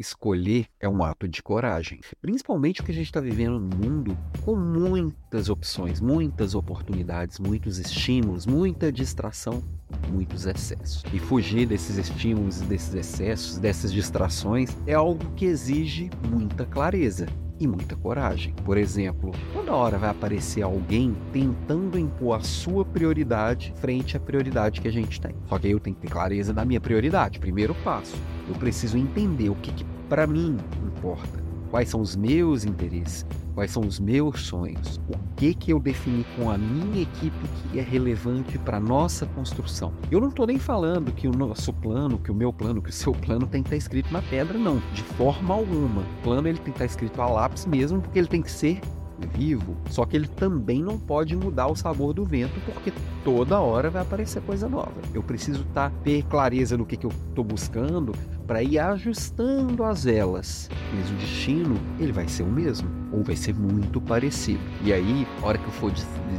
escolher é um ato de coragem. Principalmente porque a gente está vivendo num mundo com muitas opções, muitas oportunidades, muitos estímulos, muita distração, muitos excessos. E fugir desses estímulos, desses excessos, dessas distrações é algo que exige muita clareza e muita coragem. Por exemplo, toda hora vai aparecer alguém tentando impor a sua prioridade frente à prioridade que a gente tem. Só que aí eu tenho que ter clareza da minha prioridade. Primeiro passo, eu preciso entender o que, que para mim importa. Quais são os meus interesses? Quais são os meus sonhos? O que que eu defini com a minha equipe que é relevante para nossa construção? Eu não estou nem falando que o nosso plano, que o meu plano, que o seu plano tem que estar escrito na pedra, não. De forma alguma. O plano ele tem que estar escrito a lápis mesmo, porque ele tem que ser vivo, só que ele também não pode mudar o sabor do vento, porque toda hora vai aparecer coisa nova. Eu preciso tá, ter clareza no que, que eu estou buscando para ir ajustando as velas. Mas o destino, ele vai ser o mesmo, ou vai ser muito parecido. E aí, a hora que eu for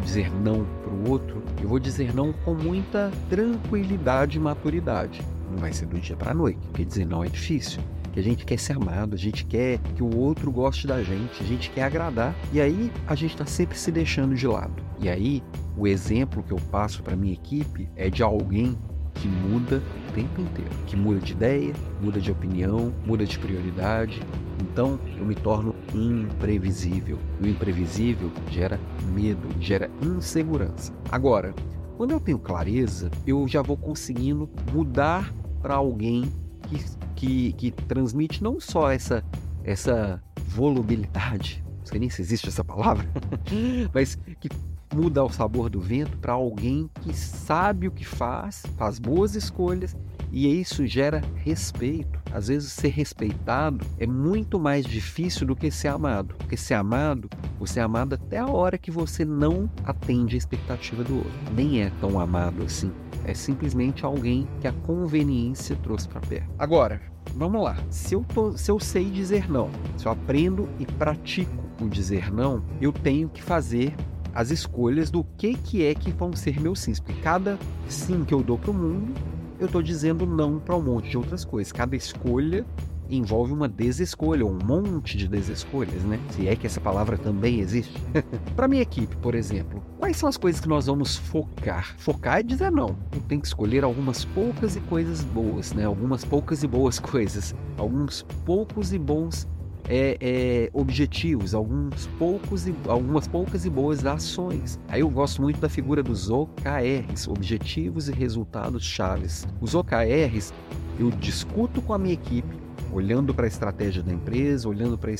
dizer não para o outro, eu vou dizer não com muita tranquilidade e maturidade. Não vai ser do dia para a noite, porque dizer não é difícil que a gente quer ser amado, a gente quer que o outro goste da gente, a gente quer agradar, e aí a gente está sempre se deixando de lado. E aí, o exemplo que eu passo para minha equipe é de alguém que muda o tempo inteiro, que muda de ideia, muda de opinião, muda de prioridade. Então, eu me torno imprevisível. E o imprevisível gera medo, gera insegurança. Agora, quando eu tenho clareza, eu já vou conseguindo mudar para alguém que que, que transmite não só essa, essa volubilidade, não sei nem se existe essa palavra, mas que muda o sabor do vento para alguém que sabe o que faz, faz boas escolhas e isso gera respeito. Às vezes ser respeitado é muito mais difícil do que ser amado. Porque ser amado, você é amado até a hora que você não atende a expectativa do outro. Nem é tão amado assim. É simplesmente alguém que a conveniência trouxe para perto. Agora, vamos lá. Se eu, tô, se eu sei dizer não, se eu aprendo e pratico o dizer não, eu tenho que fazer as escolhas do que, que é que vão ser meus sims. Porque cada sim que eu dou para o mundo, eu estou dizendo não para um monte de outras coisas. Cada escolha envolve uma desescolha, um monte de desescolhas, né? Se é que essa palavra também existe. para minha equipe, por exemplo, quais são as coisas que nós vamos focar? Focar é dizer não. Eu tenho que escolher algumas poucas e coisas boas, né? Algumas poucas e boas coisas, alguns poucos e bons é, é, objetivos, alguns poucos e, algumas poucas e boas ações. Aí eu gosto muito da figura dos OKRs, Objetivos e Resultados Chaves. Os OKRs eu discuto com a minha equipe olhando para a estratégia da empresa, olhando para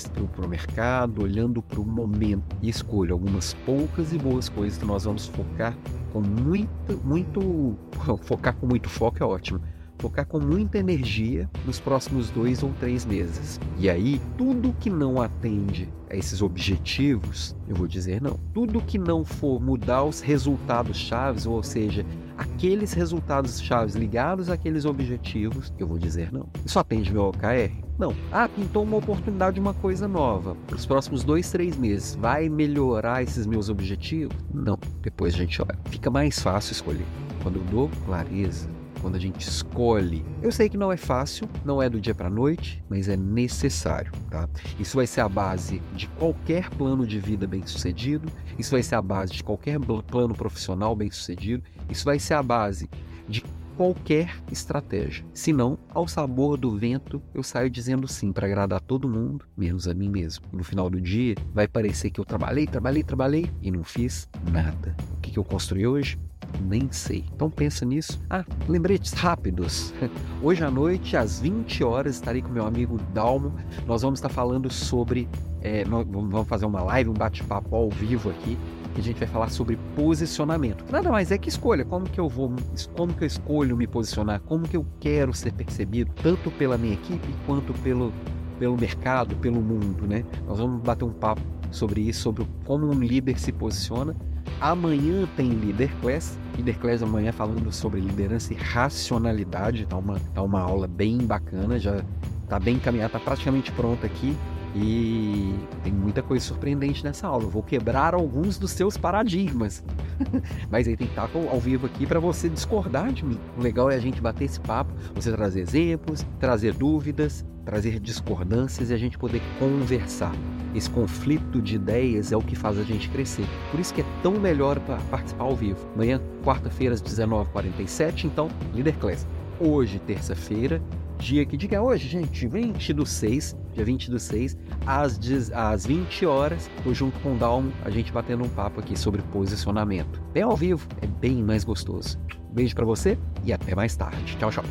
o mercado, olhando para o momento e escolho algumas poucas e boas coisas que nós vamos focar com muito, muito, focar com muito foco é ótimo. Focar com muita energia nos próximos dois ou três meses. E aí, tudo que não atende a esses objetivos, eu vou dizer não. Tudo que não for mudar os resultados chaves, ou seja, aqueles resultados chaves ligados àqueles objetivos, eu vou dizer não. Isso atende meu OKR? Não. Ah, pintou uma oportunidade de uma coisa nova. Para os próximos dois, três meses, vai melhorar esses meus objetivos? Não. Depois a gente olha. Fica mais fácil escolher. Quando eu dou clareza, quando a gente escolhe. Eu sei que não é fácil, não é do dia para noite, mas é necessário, tá? Isso vai ser a base de qualquer plano de vida bem-sucedido, isso vai ser a base de qualquer plano profissional bem-sucedido, isso vai ser a base de qualquer estratégia. Se não, ao sabor do vento, eu saio dizendo sim para agradar todo mundo, menos a mim mesmo. No final do dia, vai parecer que eu trabalhei, trabalhei, trabalhei e não fiz nada. O que eu construí hoje? Nem sei. Então pensa nisso. Ah, lembretes rápidos. Hoje à noite, às 20 horas, estarei com meu amigo Dalmo. Nós vamos estar falando sobre. É, vamos fazer uma live, um bate-papo ao vivo aqui. Que a gente vai falar sobre posicionamento. Nada mais é que escolha. Como que eu vou. Como que eu escolho me posicionar? Como que eu quero ser percebido, tanto pela minha equipe quanto pelo, pelo mercado, pelo mundo, né? Nós vamos bater um papo sobre isso, sobre como um líder se posiciona Amanhã tem Leader Class. Leader Class amanhã falando sobre liderança e racionalidade. Tá uma, tá uma aula bem bacana. Já tá bem encaminhada, tá praticamente pronta aqui. E tem muita coisa surpreendente nessa aula. Eu vou quebrar alguns dos seus paradigmas. Mas aí tem que estar ao vivo aqui para você discordar de mim. O legal é a gente bater esse papo, você trazer exemplos, trazer dúvidas, trazer discordâncias e a gente poder conversar. Esse conflito de ideias é o que faz a gente crescer. Por isso que é tão melhor para participar ao vivo. Amanhã, quarta-feira, às 19h47, então, Líder Class. Hoje, terça-feira, dia que é hoje, gente? 20 do 6, dia 20 do 6, às, às 20 horas, tô junto com o Dalmo, a gente batendo um papo aqui sobre posicionamento. Bem ao vivo, é bem mais gostoso. Beijo para você e até mais tarde. Tchau, tchau.